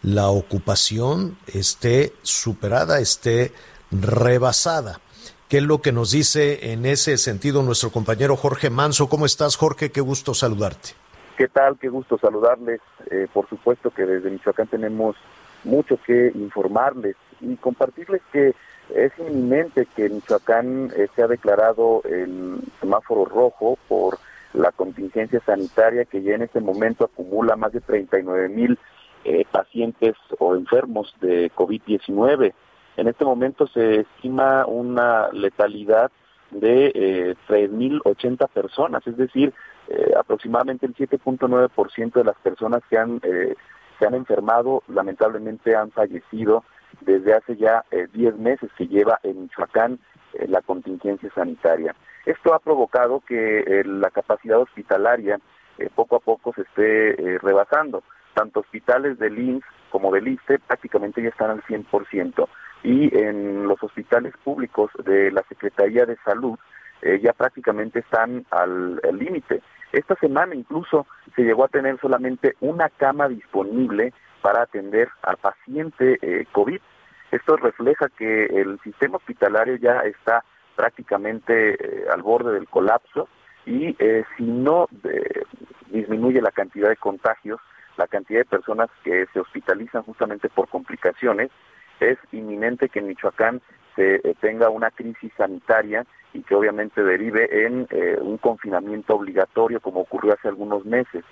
la ocupación esté superada, esté rebasada. ¿Qué es lo que nos dice en ese sentido nuestro compañero Jorge Manso? ¿Cómo estás, Jorge? Qué gusto saludarte. ¿Qué tal? Qué gusto saludarles. Eh, por supuesto que desde Michoacán tenemos mucho que informarles y compartirles que es inminente que Michoacán eh, se ha declarado el semáforo rojo por la contingencia sanitaria que ya en este momento acumula más de 39 mil eh, pacientes o enfermos de COVID-19. En este momento se estima una letalidad de eh, 3.080 personas, es decir, eh, aproximadamente el 7.9% de las personas que han, eh, han enfermado lamentablemente han fallecido desde hace ya 10 eh, meses que lleva en Michoacán la contingencia sanitaria. Esto ha provocado que la capacidad hospitalaria poco a poco se esté rebasando. Tanto hospitales del INS como del ISTE prácticamente ya están al 100% y en los hospitales públicos de la Secretaría de Salud eh, ya prácticamente están al límite. Esta semana incluso se llegó a tener solamente una cama disponible para atender al paciente eh, COVID. Esto refleja que el sistema hospitalario ya está prácticamente eh, al borde del colapso y eh, si no disminuye la cantidad de contagios, la cantidad de personas que se hospitalizan justamente por complicaciones, es inminente que en Michoacán se tenga una crisis sanitaria y que obviamente derive en un confinamiento obligatorio como ocurrió hace algunos meses.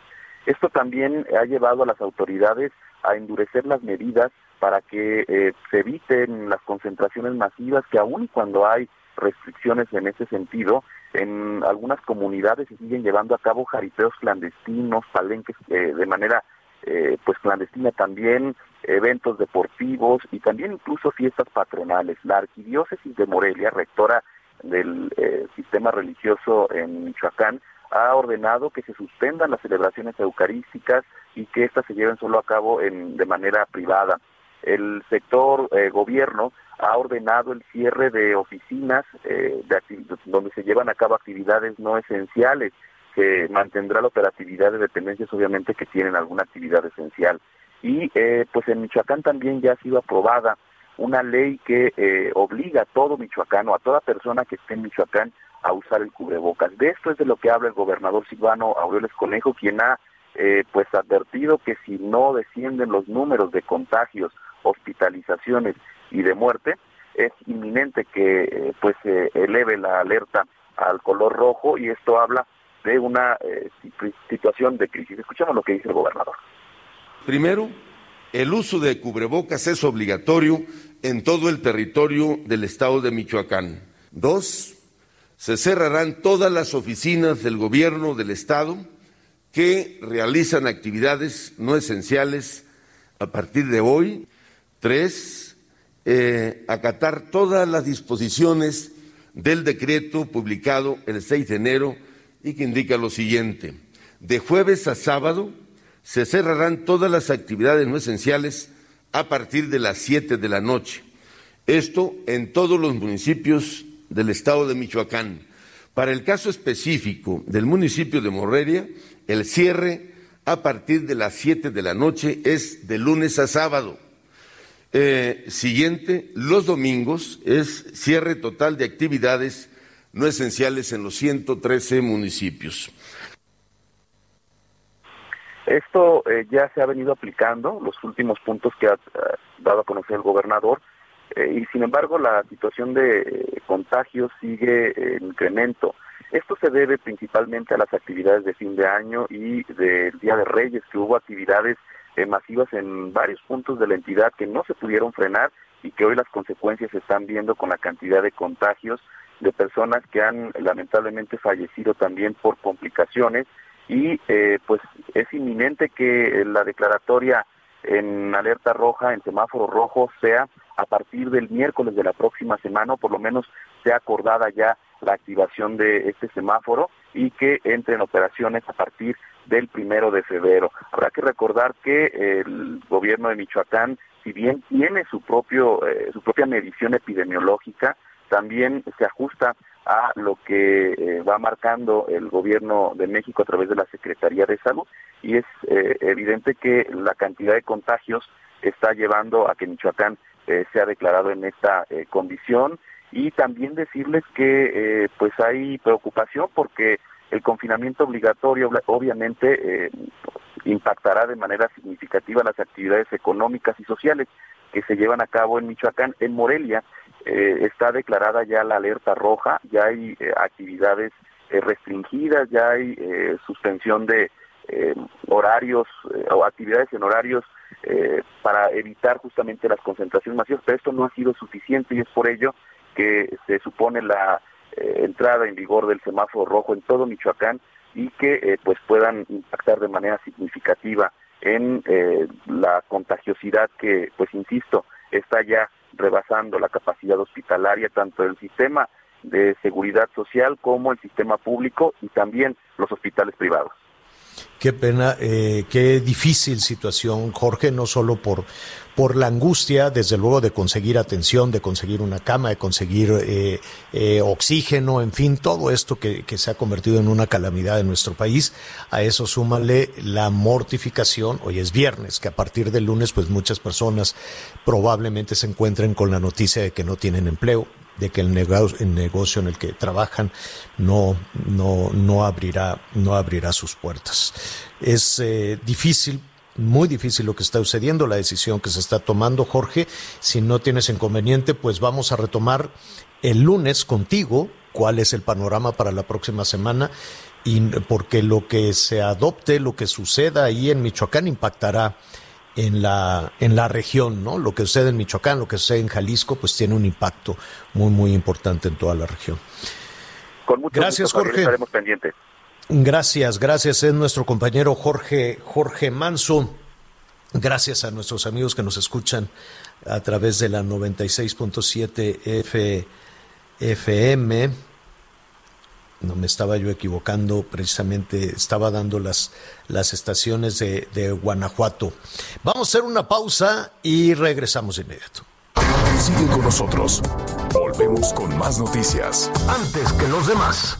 Esto también ha llevado a las autoridades a endurecer las medidas para que eh, se eviten las concentraciones masivas que aún cuando hay restricciones en ese sentido, en algunas comunidades se siguen llevando a cabo jaripeos clandestinos, palenques eh, de manera eh, pues clandestina también, eventos deportivos y también incluso fiestas patronales. La arquidiócesis de Morelia, rectora del sistema religioso en Michoacán, ha ordenado que se suspendan las celebraciones eucarísticas y que éstas se lleven solo a cabo en, de manera privada. El sector eh, gobierno ha ordenado el cierre de oficinas eh, donde se llevan a cabo actividades no esenciales, que mantendrá la operatividad de dependencias obviamente que tienen alguna actividad esencial. Y eh, pues en Michoacán también ya ha sido aprobada una ley que obliga a todo michoacano, a toda persona que esté en Michoacán, a usar el cubrebocas. De esto es de lo que habla el gobernador Silvano Aureoles Conejo, quien ha eh, pues advertido que si no descienden los números de contagios, hospitalizaciones y de muerte, es inminente que eh, pues se eleve la alerta al color rojo y esto habla de una eh, situación de crisis. Escuchamos lo que dice el gobernador. Primero, el uso de cubrebocas es obligatorio en todo el territorio del estado de Michoacán. Dos, se cerrarán todas las oficinas del gobierno del Estado que realizan actividades no esenciales a partir de hoy. Tres, eh, acatar todas las disposiciones del decreto publicado el 6 de enero y que indica lo siguiente. De jueves a sábado se cerrarán todas las actividades no esenciales a partir de las 7 de la noche. Esto en todos los municipios del estado de Michoacán. Para el caso específico del municipio de Morelia, el cierre a partir de las 7 de la noche es de lunes a sábado. Eh, siguiente, los domingos es cierre total de actividades no esenciales en los 113 municipios. Esto eh, ya se ha venido aplicando, los últimos puntos que ha eh, dado a conocer el gobernador, eh, y sin embargo la situación de contagios sigue en incremento. Esto se debe principalmente a las actividades de fin de año y del Día de Reyes, que hubo actividades masivas en varios puntos de la entidad que no se pudieron frenar y que hoy las consecuencias se están viendo con la cantidad de contagios de personas que han lamentablemente fallecido también por complicaciones y pues es inminente que la declaratoria en alerta roja, en semáforo rojo, sea a partir del miércoles de la próxima semana, o por lo menos sea acordada ya la activación de este semáforo y que entre en operaciones a partir del primero de febrero. Habrá que recordar que el gobierno de Michoacán, si bien tiene su propio eh, su propia medición epidemiológica, también se ajusta a lo que eh, va marcando el gobierno de México a través de la Secretaría de Salud y es eh, evidente que la cantidad de contagios está llevando a que Michoacán eh, sea declarado en esta condición y también decirles que pues hay preocupación porque el confinamiento obligatorio obviamente impactará de manera significativa las actividades económicas y sociales que se llevan a cabo en Michoacán. En Morelia eh, está declarada ya la alerta roja, ya hay eh, actividades eh, restringidas, ya hay suspensión de horarios o actividades en horarios para evitar justamente las concentraciones masivas, pero esto no ha sido suficiente y es por ello que se supone la entrada en vigor del semáforo rojo en todo Michoacán y que pues puedan impactar de manera significativa en la contagiosidad que, pues insisto, está ya rebasando la capacidad hospitalaria tanto del sistema de seguridad social como el sistema público y también los hospitales privados. Qué pena, eh, qué difícil situación, Jorge, no solo por, por la angustia, desde luego, de conseguir atención, de conseguir una cama, de conseguir eh, eh, oxígeno, en fin, todo esto que, que, se ha convertido en una calamidad en nuestro país. A eso súmale la mortificación. Hoy es viernes, que a partir del lunes, pues muchas personas probablemente se encuentren con la noticia de que no tienen empleo, de que el negocio, el negocio en el que trabajan no, no, no, abrirá, no abrirá sus puertas. Es eh, difícil, muy difícil lo que está sucediendo, la decisión que se está tomando, Jorge. Si no tienes inconveniente, pues vamos a retomar el lunes contigo cuál es el panorama para la próxima semana y porque lo que se adopte, lo que suceda ahí en Michoacán impactará en la, en la región, ¿no? Lo que sucede en Michoacán, lo que sucede en Jalisco, pues tiene un impacto muy, muy importante en toda la región. Con mucho gracias, gusto, Jorge. Estaremos pendientes. Gracias, gracias. Es nuestro compañero Jorge, Jorge Manso. Gracias a nuestros amigos que nos escuchan a través de la 96.7 F, FM no me estaba yo equivocando, precisamente estaba dando las, las estaciones de, de, Guanajuato. Vamos a hacer una pausa y regresamos de inmediato. Sigue con nosotros. Volvemos con más noticias. Antes que los demás.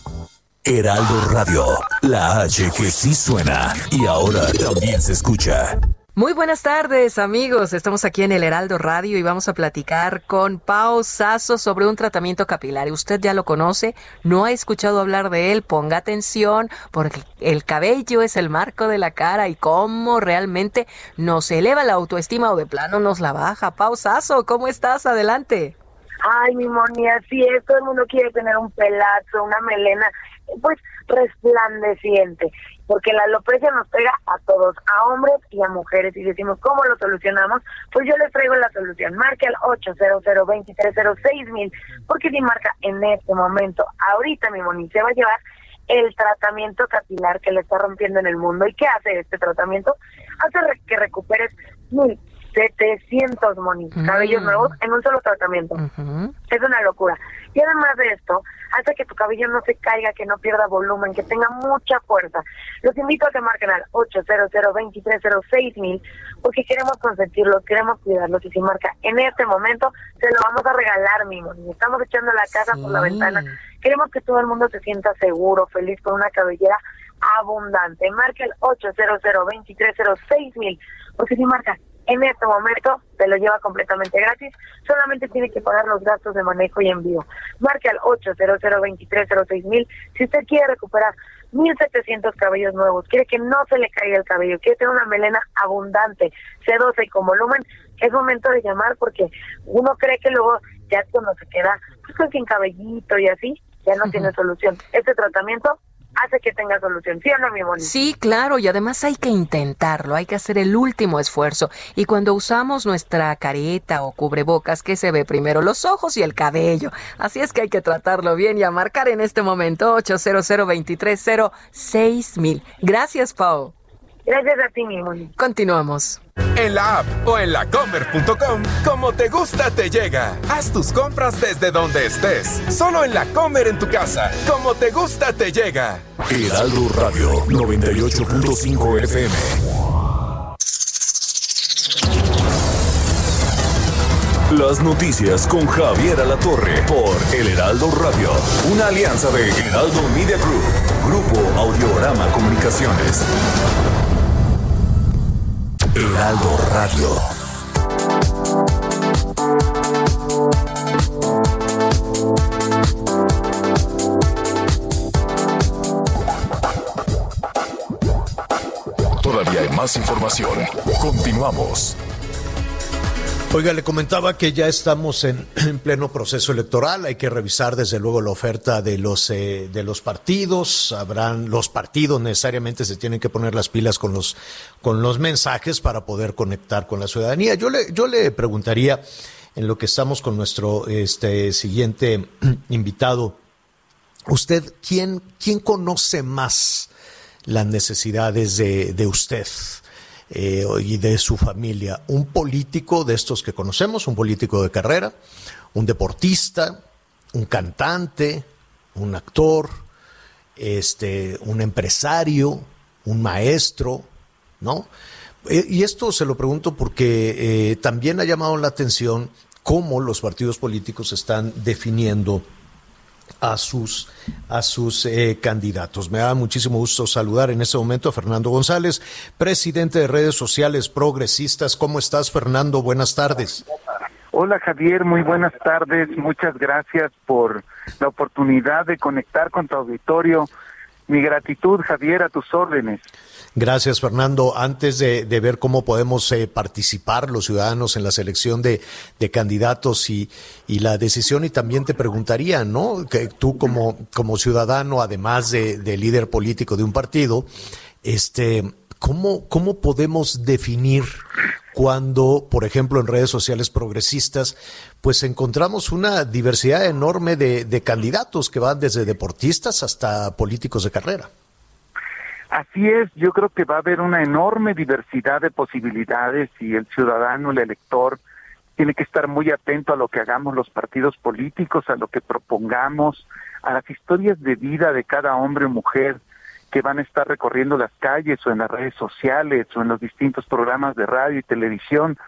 Heraldo Radio, la H que sí suena y ahora también se escucha. Muy buenas tardes, amigos. Estamos aquí en el Heraldo Radio y vamos a platicar con Pau Sasso sobre un tratamiento capilar. Usted ya lo conoce, no ha escuchado hablar de él. Ponga atención, porque el cabello es el marco de la cara y cómo realmente nos eleva la autoestima o de plano nos la baja. Pau Sasso, ¿cómo estás? Adelante. Ay, mi Moni, así es. Todo el mundo quiere tener un pelazo, una melena, pues resplandeciente porque la alopecia nos pega a todos, a hombres y a mujeres, y decimos, ¿cómo lo solucionamos? Pues yo les traigo la solución. Marque al 800 mil porque si marca en este momento, ahorita mi Moni, se va a llevar el tratamiento capilar que le está rompiendo en el mundo. ¿Y qué hace este tratamiento? Hace que recuperes mil 700 monis, cabellos nuevos en un solo tratamiento. Es una locura. Y además de esto, hace que tu cabello no se caiga, que no pierda volumen, que tenga mucha fuerza. Los invito a que marquen al 800 mil porque queremos consentirlos, queremos cuidarlos. Y si marca en este momento, se lo vamos a regalar, mi moni. Estamos echando la casa por la ventana. Queremos que todo el mundo se sienta seguro, feliz, con una cabellera abundante. Marca el 800 mil porque si marca en este momento te lo lleva completamente gratis, solamente tiene que pagar los gastos de manejo y envío. Marque al 800 mil si usted quiere recuperar 1.700 cabellos nuevos, quiere que no se le caiga el cabello, quiere tener una melena abundante, sedosa y con volumen, es momento de llamar porque uno cree que luego ya cuando se queda pues, sin cabellito y así, ya no tiene solución. Este tratamiento hace que tenga solución, ¿sí mi bonito? Sí, claro, y además hay que intentarlo, hay que hacer el último esfuerzo. Y cuando usamos nuestra careta o cubrebocas, ¿qué se ve primero? Los ojos y el cabello. Así es que hay que tratarlo bien y a marcar en este momento 800 mil. Gracias, Pau. Gracias a ti, mi. Continuamos. En la app o en lacomer.com, como te gusta te llega. Haz tus compras desde donde estés. Solo en la Comer en tu casa. Como te gusta te llega. Heraldo Radio 98.5 FM. Las noticias con Javier Alatorre por El Heraldo Radio. Una alianza de Heraldo Media Group, Grupo Audiorama Comunicaciones. Heraldo Radio. Todavía hay más información. Continuamos. Oiga, le comentaba que ya estamos en, en, pleno proceso electoral. Hay que revisar desde luego la oferta de los eh, de los partidos. Habrán los partidos necesariamente se tienen que poner las pilas con los con los mensajes para poder conectar con la ciudadanía. Yo le yo le preguntaría en lo que estamos con nuestro este siguiente invitado. Usted quién quién conoce más las necesidades de, de usted? Eh, y de su familia. Un político de estos que conocemos, un político de carrera, un deportista, un cantante, un actor, este, un empresario, un maestro, ¿no? Eh, y esto se lo pregunto porque eh, también ha llamado la atención cómo los partidos políticos están definiendo a sus, a sus eh, candidatos. Me da muchísimo gusto saludar en este momento a Fernando González, presidente de redes sociales progresistas. ¿Cómo estás, Fernando? Buenas tardes. Hola Javier, muy buenas tardes. Muchas gracias por la oportunidad de conectar con tu auditorio. Mi gratitud, Javier, a tus órdenes. Gracias, Fernando. Antes de, ver cómo podemos eh, participar los ciudadanos en la selección de, candidatos y, la decisión, y también te preguntaría, ¿no? Que tú como, ciudadano, además de, de líder político de un partido, este, ¿cómo, ¿cómo podemos definir cuando, por ejemplo, en redes sociales progresistas, pues encontramos una diversidad enorme de candidatos que van desde deportistas hasta políticos de carrera? Así es, yo creo que va a haber una enorme diversidad de posibilidades y el ciudadano, el elector, tiene que estar muy atento a lo que hagamos los partidos políticos, a lo que propongamos, a las historias de vida de cada hombre o mujer que van a estar recorriendo las calles o en las redes sociales o en los distintos programas de radio y televisión.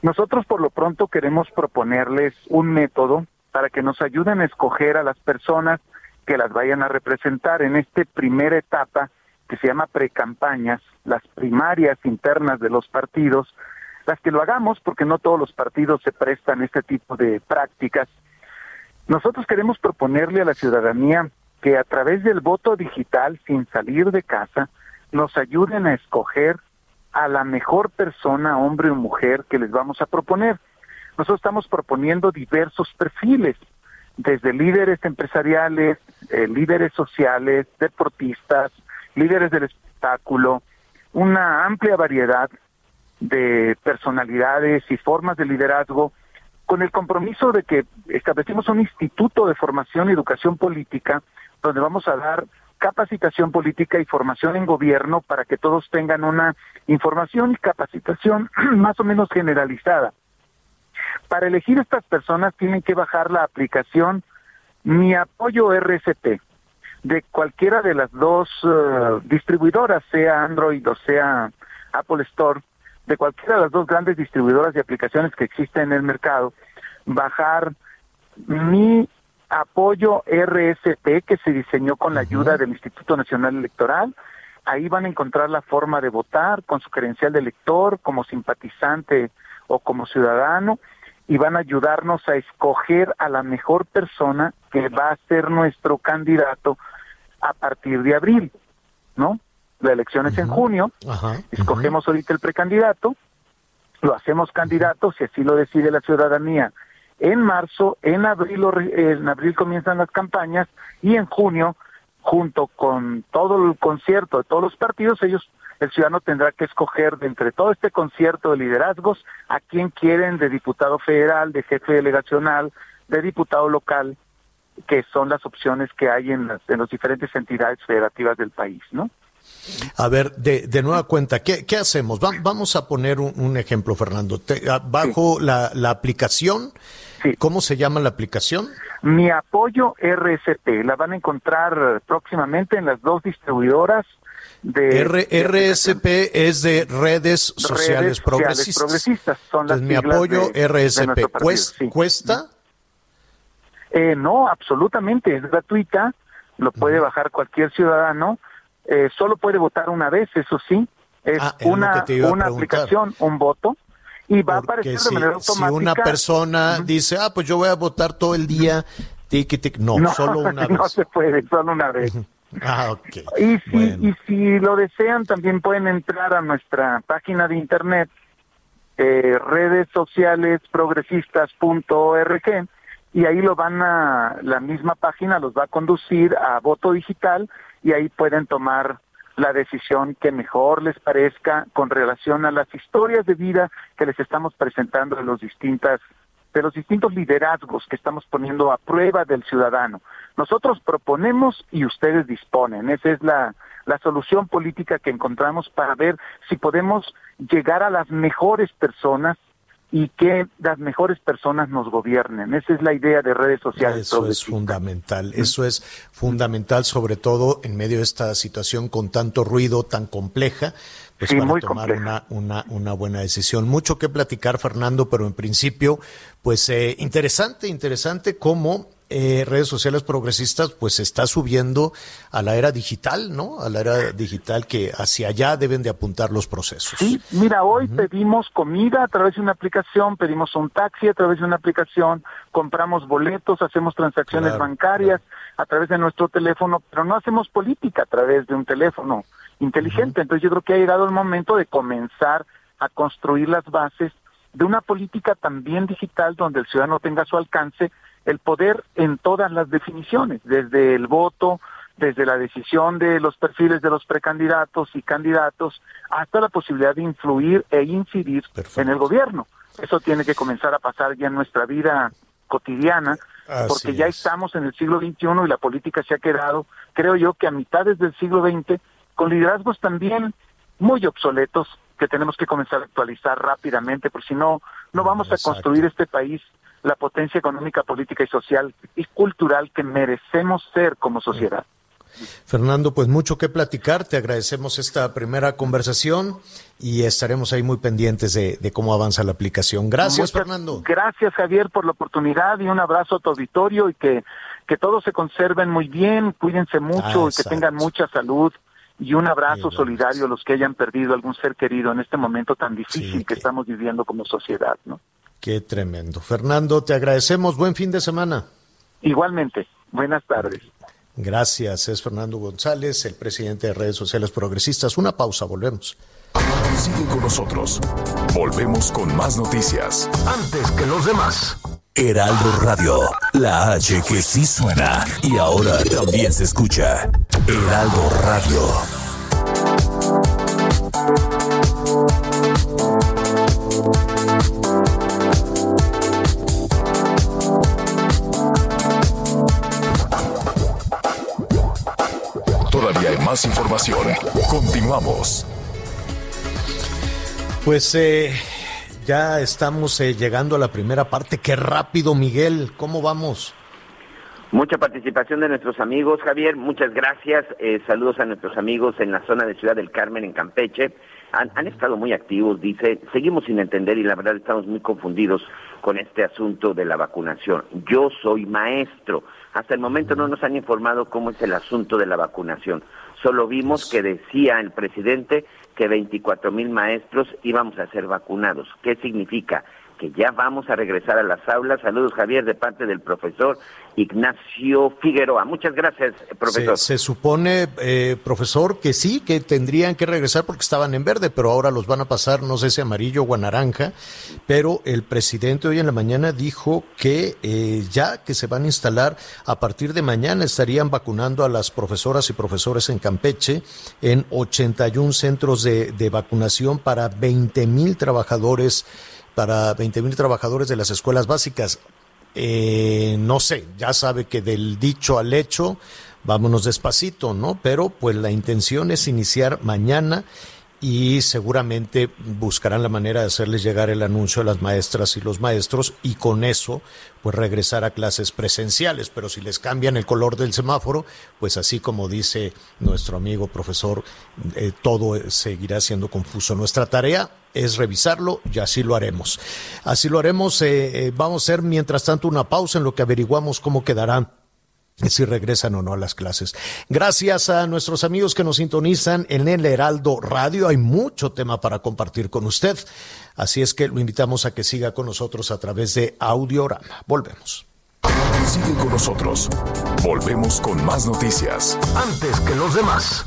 Nosotros por lo pronto queremos proponerles un método para que nos ayuden a escoger a las personas que las vayan a representar en esta primera etapa que se llama precampañas, las primarias internas de los partidos, las que lo hagamos porque no todos los partidos se prestan este tipo de prácticas. Nosotros queremos proponerle a la ciudadanía que a través del voto digital, sin salir de casa, nos ayuden a escoger a la mejor persona, hombre o mujer, que les vamos a proponer. Nosotros estamos proponiendo diversos perfiles, desde líderes empresariales, eh, líderes sociales, deportistas, líderes del espectáculo, una amplia variedad de personalidades y formas de liderazgo, con el compromiso de que establecimos un instituto de formación y educación política, donde vamos a dar capacitación política y formación en gobierno para que todos tengan una información y capacitación más o menos generalizada. Para elegir estas personas tienen que bajar la aplicación Mi Apoyo RCP de cualquiera de las dos eh, distribuidoras, sea Android o sea Apple Store, de cualquiera de las dos grandes distribuidoras de aplicaciones que existen en el mercado, bajar mi apoyo RSP que se diseñó con la ayuda del Instituto Nacional Electoral. Ahí van a encontrar la forma de votar con su credencial de elector, como simpatizante o como ciudadano y van a ayudarnos a escoger a la mejor persona que va a ser nuestro candidato a partir de abril, ¿no? La elección es en junio, escogemos ahorita el precandidato, lo hacemos candidato, si así lo decide la ciudadanía, en marzo, en abril, en abril comienzan las campañas y en junio, junto con todo el concierto de todos los partidos, ellos, el ciudadano tendrá que escoger de entre todo este concierto de liderazgos a quién quieren de diputado federal, de jefe delegacional, de diputado local, que son las opciones que hay en las, en las diferentes entidades federativas del país, ¿no? A ver, de, de nueva cuenta, ¿qué, qué hacemos? vamos a poner un, ejemplo, Fernando. Ah, bajo la, la, aplicación, ¿cómo se llama la aplicación? Mi apoyo RSP, la van a encontrar próximamente en las dos distribuidoras de... RSP es de redes sociales progresistas. Son las mi apoyo RSP. ¿Cuesta? Eh, no, absolutamente, es gratuita, lo puede bajar cualquier ciudadano, eh, solo puede votar una vez, eso sí, es ah, una, una aplicación, un voto, y va a aparecer de manera automática. Si una persona dice, ah, pues yo voy a votar todo el día, no, no, solo una vez. No se puede, solo una vez. Ah, ok. Y si, y si lo desean, también pueden entrar a nuestra página de internet, eh, redes sociales progresistas.org y ahí lo van a, la misma página los va a conducir a voto digital y ahí pueden tomar la decisión que mejor les parezca con relación a las historias de vida que les estamos presentando de los distintas de los distintos liderazgos que estamos poniendo a prueba del ciudadano. Nosotros proponemos y ustedes disponen. Esa es la, la solución política que encontramos para ver si podemos llegar a las mejores personas y que las mejores personas nos gobiernen. Esa es la idea de redes sociales. Eso es fundamental, eso es fundamental sobre todo en medio de esta situación con tanto ruido, tan compleja, pues para tomar una, una, una, buena decisión. Mucho que platicar, Fernando, pero en principio, pues eh, interesante, interesante cómo eh, redes sociales progresistas, pues está subiendo a la era digital, ¿no? A la era digital que hacia allá deben de apuntar los procesos. Sí, mira, hoy pedimos comida a través de una aplicación, pedimos un taxi a través de una aplicación, compramos boletos, hacemos transacciones bancarias a través de nuestro teléfono, pero no hacemos política a través de un teléfono inteligente. Entonces yo creo que ha llegado el momento de comenzar a construir las bases de una política también digital donde el ciudadano tenga a su alcance el poder en todas las definiciones, desde el voto, desde la decisión de los perfiles de los precandidatos y candidatos, hasta la posibilidad de influir e incidir en el gobierno. Eso tiene que comenzar a pasar ya en nuestra vida cotidiana, porque ya estamos en el siglo XXI y la política se ha quedado, creo yo, que a mitades del siglo XX, con liderazgos también muy obsoletos que tenemos que comenzar a actualizar rápidamente, porque si no, no vamos a construir este país la potencia económica, política y social y cultural que merecemos ser como sociedad. Fernando, pues mucho que platicar. Te agradecemos esta primera conversación y estaremos ahí muy pendientes de, cómo avanza la aplicación. Gracias, Fernando. Gracias, Javier, por la oportunidad y un abrazo a tu auditorio y que, que todos se conserven muy bien, cuídense mucho y que tengan mucha salud. Y un abrazo solidario a los que hayan perdido algún ser querido en este momento tan difícil que estamos viviendo como sociedad, ¿no? Qué tremendo. Fernando, te agradecemos. Buen fin de semana. Igualmente. Buenas tardes. Gracias. Es Fernando González, el presidente de Redes Sociales Progresistas. Una pausa, volvemos. Sigue con nosotros. Volvemos con más noticias. Antes que los demás. Heraldo Radio, la H que sí suena y ahora también se escucha. Heraldo Radio. Más información. Continuamos. Pues eh, ya estamos eh, llegando a la primera parte. Qué rápido, Miguel. ¿Cómo vamos? Mucha participación de nuestros amigos, Javier. Muchas gracias. Eh, saludos a nuestros amigos en la zona de Ciudad del Carmen, en Campeche. Han, han, estado muy activos, dice. Seguimos sin entender y la verdad estamos muy confundidos con este asunto de la vacunación. Yo soy maestro. Hasta el momento no nos han informado cómo es el asunto de la vacunación. Solo vimos que decía el presidente que 24 mil maestros íbamos a ser vacunados. ¿Qué significa? Que ya vamos a regresar a las aulas. Saludos, Javier, de parte del profesor Ignacio Figueroa. Muchas gracias, profesor. Se, supone, eh, profesor, que sí, que tendrían que regresar porque estaban en verde, pero ahora los van a pasar, no sé si amarillo o a naranja. Pero el presidente hoy en la mañana dijo que eh, ya que se van a instalar a partir de mañana estarían vacunando a las profesoras y profesores en Campeche en 81 centros de, de vacunación para 20 mil trabajadores para 20 mil trabajadores de las escuelas básicas eh, no sé, ya sabe que del dicho al hecho, vámonos despacito, ¿no? Pero pues la intención es iniciar mañana y seguramente buscarán la manera de hacerles llegar el anuncio a las maestras y los maestros y con eso pues regresar a clases presenciales, pero si les cambian el color del semáforo, pues así como dice nuestro amigo profesor, eh, todo seguirá siendo confuso. Nuestra tarea es revisarlo y así lo haremos. Así lo haremos. Eh, eh, vamos a hacer mientras tanto una pausa en lo que averiguamos cómo quedarán si regresan o no a las clases. Gracias a nuestros amigos que nos sintonizan en el Heraldo Radio. Hay mucho tema para compartir con usted. Así es que lo invitamos a que siga con nosotros a través de Audiorama. Volvemos. Sigue con nosotros. Volvemos con más noticias. Antes que los demás.